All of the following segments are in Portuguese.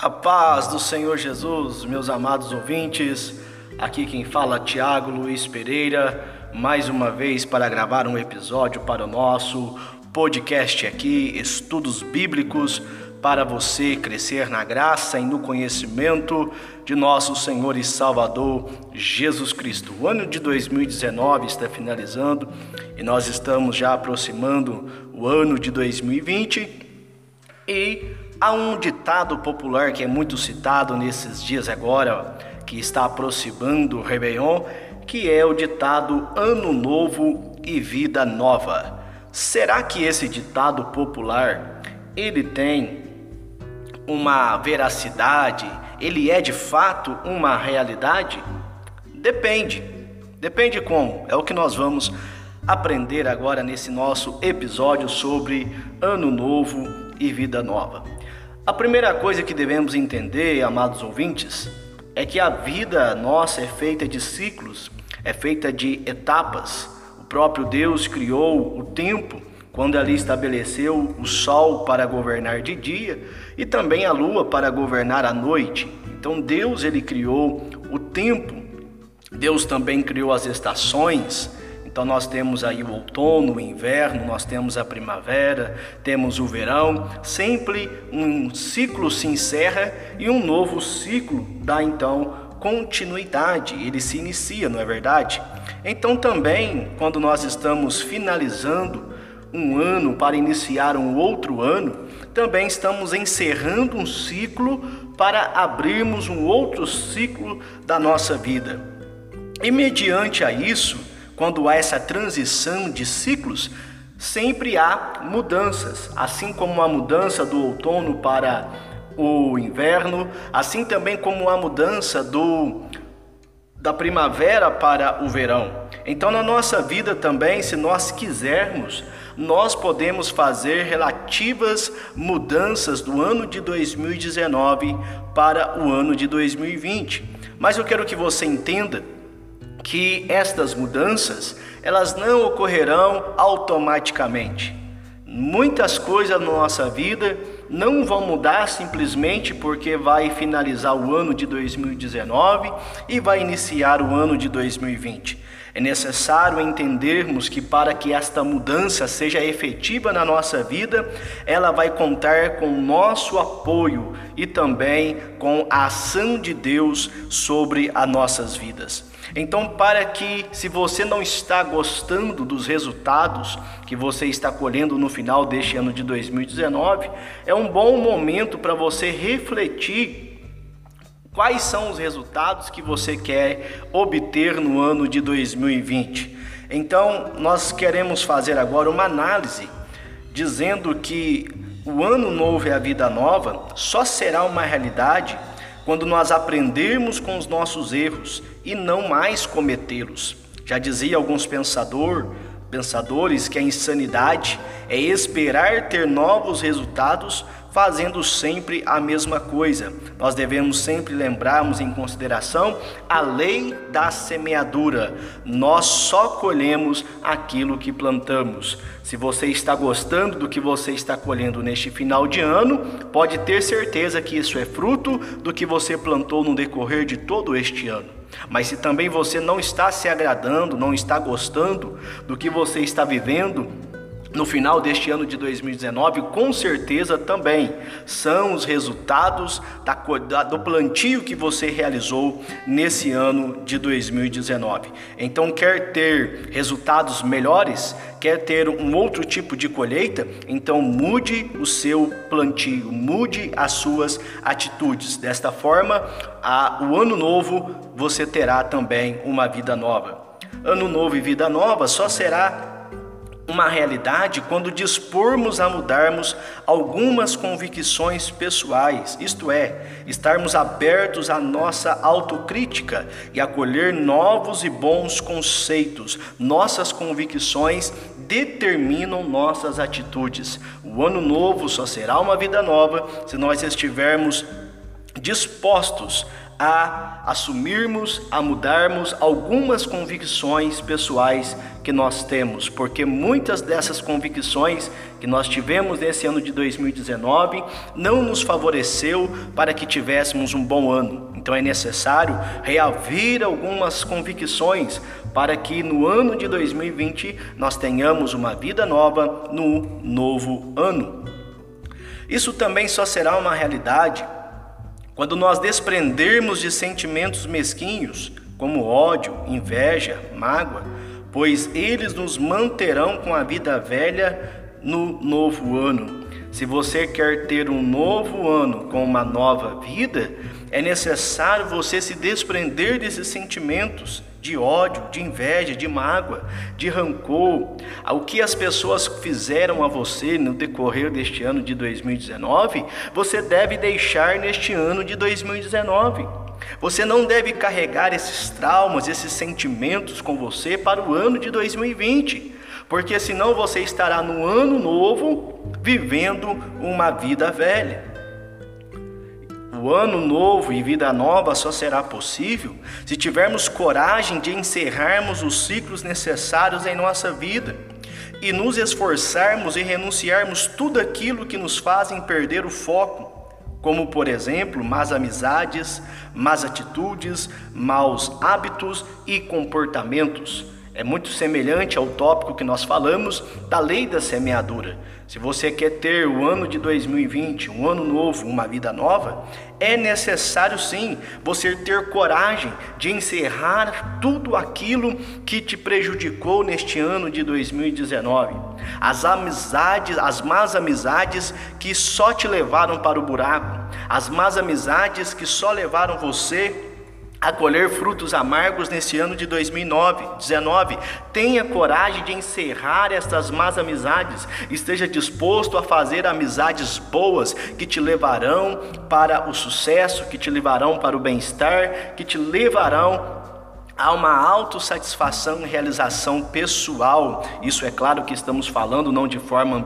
A paz do Senhor Jesus, meus amados ouvintes. Aqui quem fala Tiago Luiz Pereira, mais uma vez para gravar um episódio para o nosso podcast aqui, Estudos Bíblicos, para você crescer na graça e no conhecimento de nosso Senhor e Salvador Jesus Cristo. O ano de 2019 está finalizando e nós estamos já aproximando o ano de 2020 e Há um ditado popular que é muito citado nesses dias agora, que está aproximando o Réveillon, que é o ditado Ano Novo e Vida Nova. Será que esse ditado popular ele tem uma veracidade? Ele é de fato uma realidade? Depende. Depende como. É o que nós vamos aprender agora nesse nosso episódio sobre Ano Novo e Vida Nova. A primeira coisa que devemos entender, amados ouvintes, é que a vida nossa é feita de ciclos, é feita de etapas. O próprio Deus criou o tempo quando ali estabeleceu o sol para governar de dia e também a lua para governar a noite. Então Deus ele criou o tempo. Deus também criou as estações. Então nós temos aí o outono, o inverno, nós temos a primavera, temos o verão, sempre um ciclo se encerra e um novo ciclo dá então continuidade, ele se inicia, não é verdade? Então também, quando nós estamos finalizando um ano para iniciar um outro ano, também estamos encerrando um ciclo para abrirmos um outro ciclo da nossa vida. E mediante a isso, quando há essa transição de ciclos, sempre há mudanças, assim como a mudança do outono para o inverno, assim também como a mudança do da primavera para o verão. Então, na nossa vida também, se nós quisermos, nós podemos fazer relativas mudanças do ano de 2019 para o ano de 2020. Mas eu quero que você entenda que estas mudanças elas não ocorrerão automaticamente. Muitas coisas na nossa vida não vão mudar simplesmente porque vai finalizar o ano de 2019 e vai iniciar o ano de 2020. É necessário entendermos que para que esta mudança seja efetiva na nossa vida, ela vai contar com o nosso apoio e também com a ação de Deus sobre as nossas vidas. Então, para que, se você não está gostando dos resultados que você está colhendo no final deste ano de 2019, é um bom momento para você refletir quais são os resultados que você quer obter no ano de 2020. Então, nós queremos fazer agora uma análise dizendo que o ano novo e a vida nova só será uma realidade quando nós aprendermos com os nossos erros e não mais cometê-los. Já dizia alguns pensador, pensadores que a insanidade é esperar ter novos resultados fazendo sempre a mesma coisa. Nós devemos sempre lembrarmos em consideração a lei da semeadura. Nós só colhemos aquilo que plantamos. Se você está gostando do que você está colhendo neste final de ano, pode ter certeza que isso é fruto do que você plantou no decorrer de todo este ano. Mas se também você não está se agradando, não está gostando do que você está vivendo, no final deste ano de 2019, com certeza também são os resultados da, da, do plantio que você realizou nesse ano de 2019. Então, quer ter resultados melhores, quer ter um outro tipo de colheita, então mude o seu plantio, mude as suas atitudes. Desta forma, a, o ano novo você terá também uma vida nova. Ano novo e vida nova só será uma realidade quando dispormos a mudarmos algumas convicções pessoais, isto é, estarmos abertos à nossa autocrítica e acolher novos e bons conceitos. Nossas convicções determinam nossas atitudes. O ano novo só será uma vida nova se nós estivermos dispostos a assumirmos, a mudarmos algumas convicções pessoais que nós temos, porque muitas dessas convicções que nós tivemos nesse ano de 2019 não nos favoreceu para que tivéssemos um bom ano. Então é necessário reaver algumas convicções para que no ano de 2020 nós tenhamos uma vida nova no novo ano. Isso também só será uma realidade quando nós desprendermos de sentimentos mesquinhos, como ódio, inveja, mágoa, pois eles nos manterão com a vida velha no novo ano. Se você quer ter um novo ano com uma nova vida, é necessário você se desprender desses sentimentos de ódio, de inveja, de mágoa, de rancor. O que as pessoas fizeram a você no decorrer deste ano de 2019, você deve deixar neste ano de 2019. Você não deve carregar esses traumas, esses sentimentos com você para o ano de 2020 porque senão você estará no ano novo vivendo uma vida velha. O ano novo e vida nova só será possível se tivermos coragem de encerrarmos os ciclos necessários em nossa vida e nos esforçarmos e renunciarmos tudo aquilo que nos fazem perder o foco, como por exemplo, más amizades, más atitudes, maus hábitos e comportamentos é muito semelhante ao tópico que nós falamos da lei da semeadura. Se você quer ter o ano de 2020, um ano novo, uma vida nova, é necessário sim você ter coragem de encerrar tudo aquilo que te prejudicou neste ano de 2019. As amizades, as más amizades que só te levaram para o buraco, as más amizades que só levaram você a colher frutos amargos nesse ano de 2019. Tenha coragem de encerrar estas más amizades. Esteja disposto a fazer amizades boas que te levarão para o sucesso, que te levarão para o bem-estar, que te levarão Há uma autossatisfação e realização pessoal. Isso é claro que estamos falando não de forma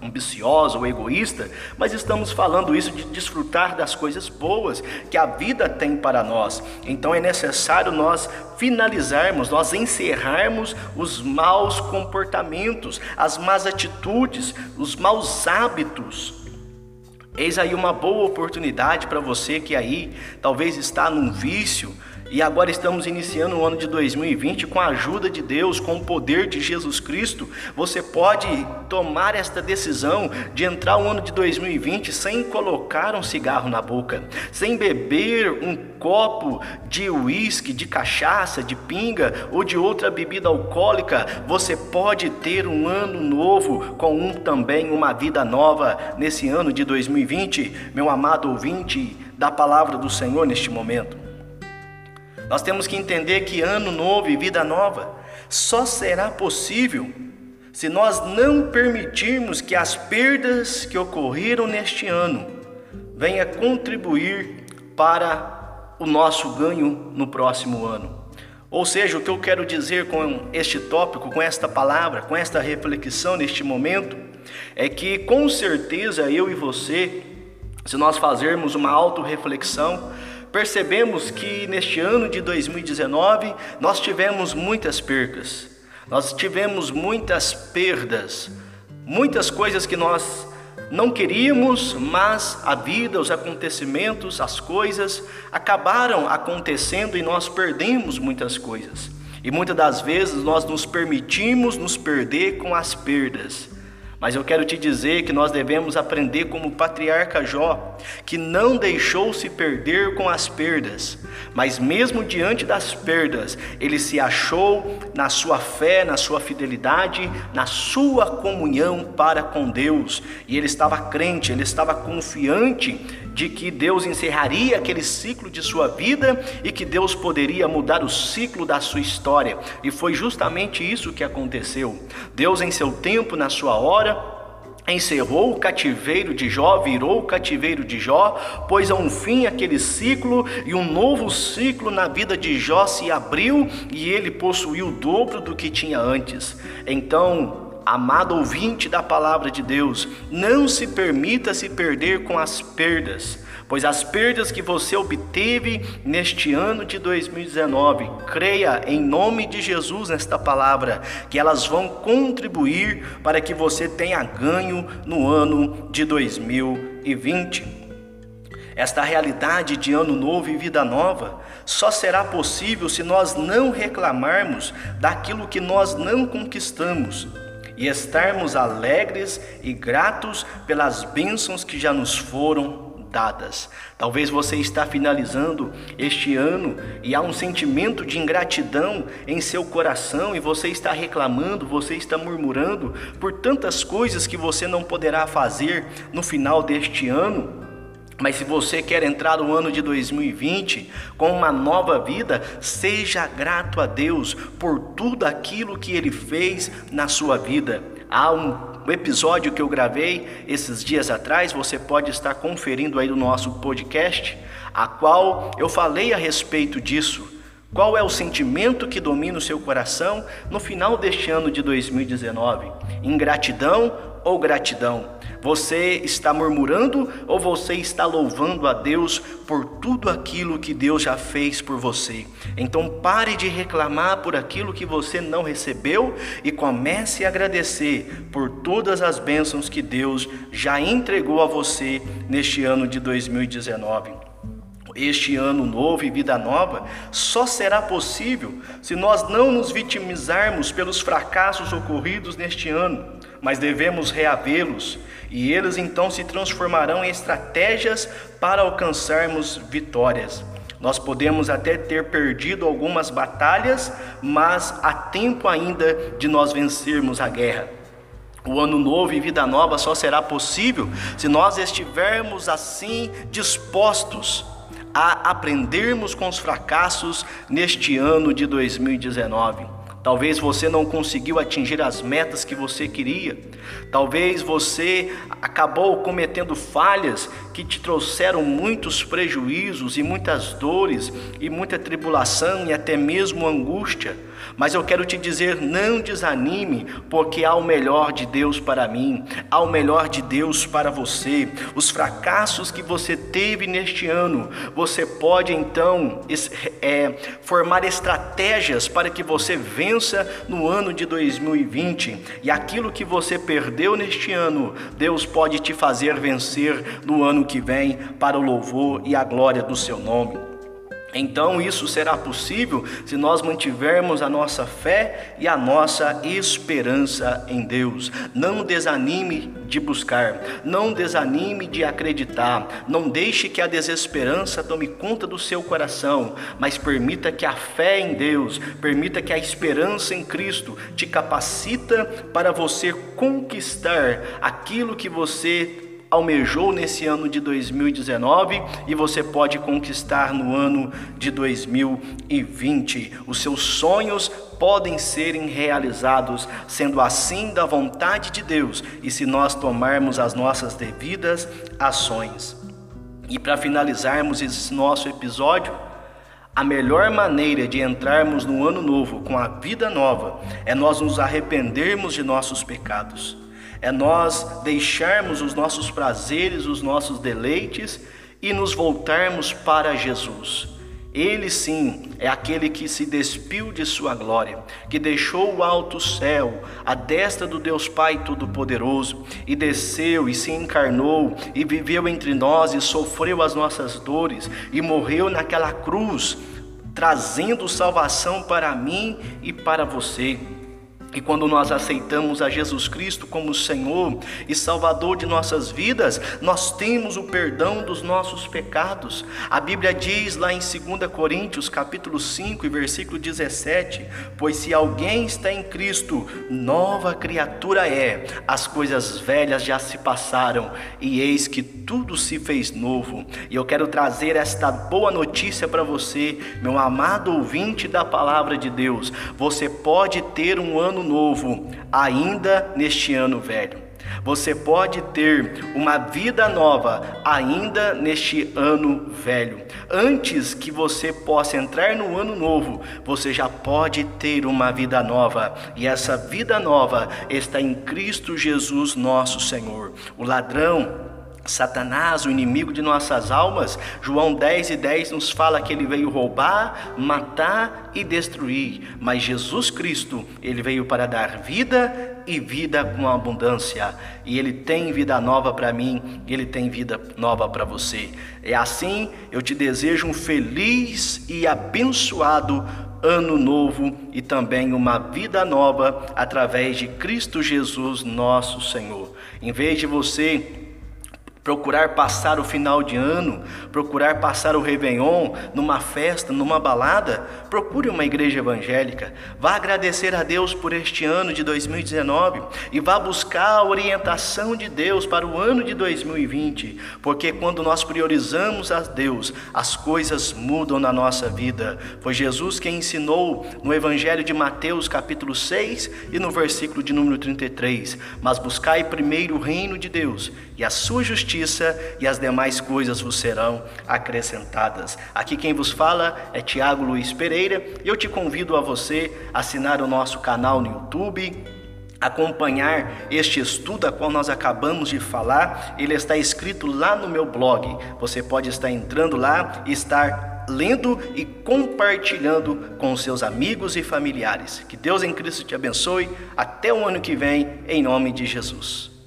ambiciosa ou egoísta, mas estamos falando isso de desfrutar das coisas boas que a vida tem para nós. Então é necessário nós finalizarmos, nós encerrarmos os maus comportamentos, as más atitudes, os maus hábitos. Eis aí uma boa oportunidade para você que aí talvez está num vício, e agora estamos iniciando o ano de 2020 com a ajuda de Deus, com o poder de Jesus Cristo. Você pode tomar esta decisão de entrar o ano de 2020 sem colocar um cigarro na boca, sem beber um copo de uísque, de cachaça, de pinga ou de outra bebida alcoólica. Você pode ter um ano novo com um também uma vida nova nesse ano de 2020, meu amado ouvinte da palavra do Senhor neste momento. Nós temos que entender que ano novo e vida nova só será possível se nós não permitirmos que as perdas que ocorreram neste ano venham contribuir para o nosso ganho no próximo ano. Ou seja, o que eu quero dizer com este tópico, com esta palavra, com esta reflexão neste momento, é que com certeza eu e você, se nós fazermos uma autorreflexão, percebemos que neste ano de 2019 nós tivemos muitas percas, nós tivemos muitas perdas, muitas coisas que nós não queríamos, mas a vida, os acontecimentos, as coisas acabaram acontecendo e nós perdemos muitas coisas. E muitas das vezes nós nos permitimos nos perder com as perdas. Mas eu quero te dizer que nós devemos aprender como o patriarca Jó, que não deixou se perder com as perdas, mas mesmo diante das perdas, ele se achou na sua fé, na sua fidelidade, na sua comunhão para com Deus, e ele estava crente, ele estava confiante de que Deus encerraria aquele ciclo de sua vida e que Deus poderia mudar o ciclo da sua história. E foi justamente isso que aconteceu. Deus, em seu tempo, na sua hora, encerrou o cativeiro de Jó, virou o cativeiro de Jó, pôs a um fim aquele ciclo e um novo ciclo na vida de Jó se abriu e ele possuiu o dobro do que tinha antes. Então, Amado ouvinte da palavra de Deus, não se permita se perder com as perdas, pois as perdas que você obteve neste ano de 2019, creia em nome de Jesus nesta palavra, que elas vão contribuir para que você tenha ganho no ano de 2020. Esta realidade de ano novo e vida nova só será possível se nós não reclamarmos daquilo que nós não conquistamos e estarmos alegres e gratos pelas bênçãos que já nos foram dadas. Talvez você está finalizando este ano e há um sentimento de ingratidão em seu coração e você está reclamando, você está murmurando por tantas coisas que você não poderá fazer no final deste ano. Mas se você quer entrar no ano de 2020 com uma nova vida, seja grato a Deus por tudo aquilo que Ele fez na sua vida. Há um episódio que eu gravei esses dias atrás, você pode estar conferindo aí no nosso podcast, a qual eu falei a respeito disso. Qual é o sentimento que domina o seu coração no final deste ano de 2019? Ingratidão ou gratidão? Você está murmurando ou você está louvando a Deus por tudo aquilo que Deus já fez por você? Então pare de reclamar por aquilo que você não recebeu e comece a agradecer por todas as bênçãos que Deus já entregou a você neste ano de 2019 este ano novo e vida nova só será possível se nós não nos vitimizarmos pelos fracassos ocorridos neste ano, mas devemos reavê-los e eles então se transformarão em estratégias para alcançarmos vitórias. Nós podemos até ter perdido algumas batalhas, mas há tempo ainda de nós vencermos a guerra. O ano novo e vida nova só será possível se nós estivermos assim dispostos a aprendermos com os fracassos neste ano de 2019. Talvez você não conseguiu atingir as metas que você queria. Talvez você acabou cometendo falhas que te trouxeram muitos prejuízos e muitas dores e muita tribulação e até mesmo angústia. Mas eu quero te dizer: não desanime, porque há o melhor de Deus para mim, há o melhor de Deus para você. Os fracassos que você teve neste ano, você pode então é, formar estratégias para que você vença no ano de 2020. E aquilo que você perdeu neste ano, Deus pode te fazer vencer no ano que vem, para o louvor e a glória do seu nome. Então isso será possível se nós mantivermos a nossa fé e a nossa esperança em Deus. Não desanime de buscar, não desanime de acreditar, não deixe que a desesperança tome conta do seu coração, mas permita que a fé em Deus, permita que a esperança em Cristo te capacita para você conquistar aquilo que você almejou nesse ano de 2019 e você pode conquistar no ano de 2020. Os seus sonhos podem serem realizados, sendo assim da vontade de Deus e se nós tomarmos as nossas devidas ações. E para finalizarmos esse nosso episódio, a melhor maneira de entrarmos no ano novo com a vida nova é nós nos arrependermos de nossos pecados é nós deixarmos os nossos prazeres, os nossos deleites e nos voltarmos para Jesus. Ele sim é aquele que se despiu de sua glória, que deixou o alto céu, a destra do Deus Pai Todo-Poderoso, e desceu e se encarnou e viveu entre nós e sofreu as nossas dores e morreu naquela cruz, trazendo salvação para mim e para você. E quando nós aceitamos a Jesus Cristo como Senhor e Salvador de nossas vidas, nós temos o perdão dos nossos pecados. A Bíblia diz lá em 2 Coríntios, capítulo 5, e versículo 17: "Pois se alguém está em Cristo, nova criatura é. As coisas velhas já se passaram, e eis que tudo se fez novo". E eu quero trazer esta boa notícia para você, meu amado ouvinte da palavra de Deus. Você pode ter um ano ano novo ainda neste ano velho. Você pode ter uma vida nova ainda neste ano velho. Antes que você possa entrar no ano novo, você já pode ter uma vida nova. E essa vida nova está em Cristo Jesus, nosso Senhor. O ladrão Satanás, o inimigo de nossas almas, João 10 e 10 nos fala que ele veio roubar, matar e destruir, mas Jesus Cristo, ele veio para dar vida e vida com abundância, e ele tem vida nova para mim, ele tem vida nova para você. É assim, eu te desejo um feliz e abençoado ano novo e também uma vida nova através de Cristo Jesus, nosso Senhor. Em vez de você procurar passar o final de ano, procurar passar o Réveillon numa festa, numa balada, procure uma igreja evangélica. Vá agradecer a Deus por este ano de 2019 e vá buscar a orientação de Deus para o ano de 2020, porque quando nós priorizamos a Deus, as coisas mudam na nossa vida. Foi Jesus quem ensinou no Evangelho de Mateus, capítulo 6 e no versículo de número 33: Mas buscai primeiro o reino de Deus e a sua justiça, e as demais coisas vos serão acrescentadas. Aqui quem vos fala é Tiago Luiz Pereira, e eu te convido a você assinar o nosso canal no YouTube, acompanhar este estudo a qual nós acabamos de falar, ele está escrito lá no meu blog. Você pode estar entrando lá estar lendo e compartilhando com seus amigos e familiares. Que Deus em Cristo te abençoe. Até o ano que vem, em nome de Jesus.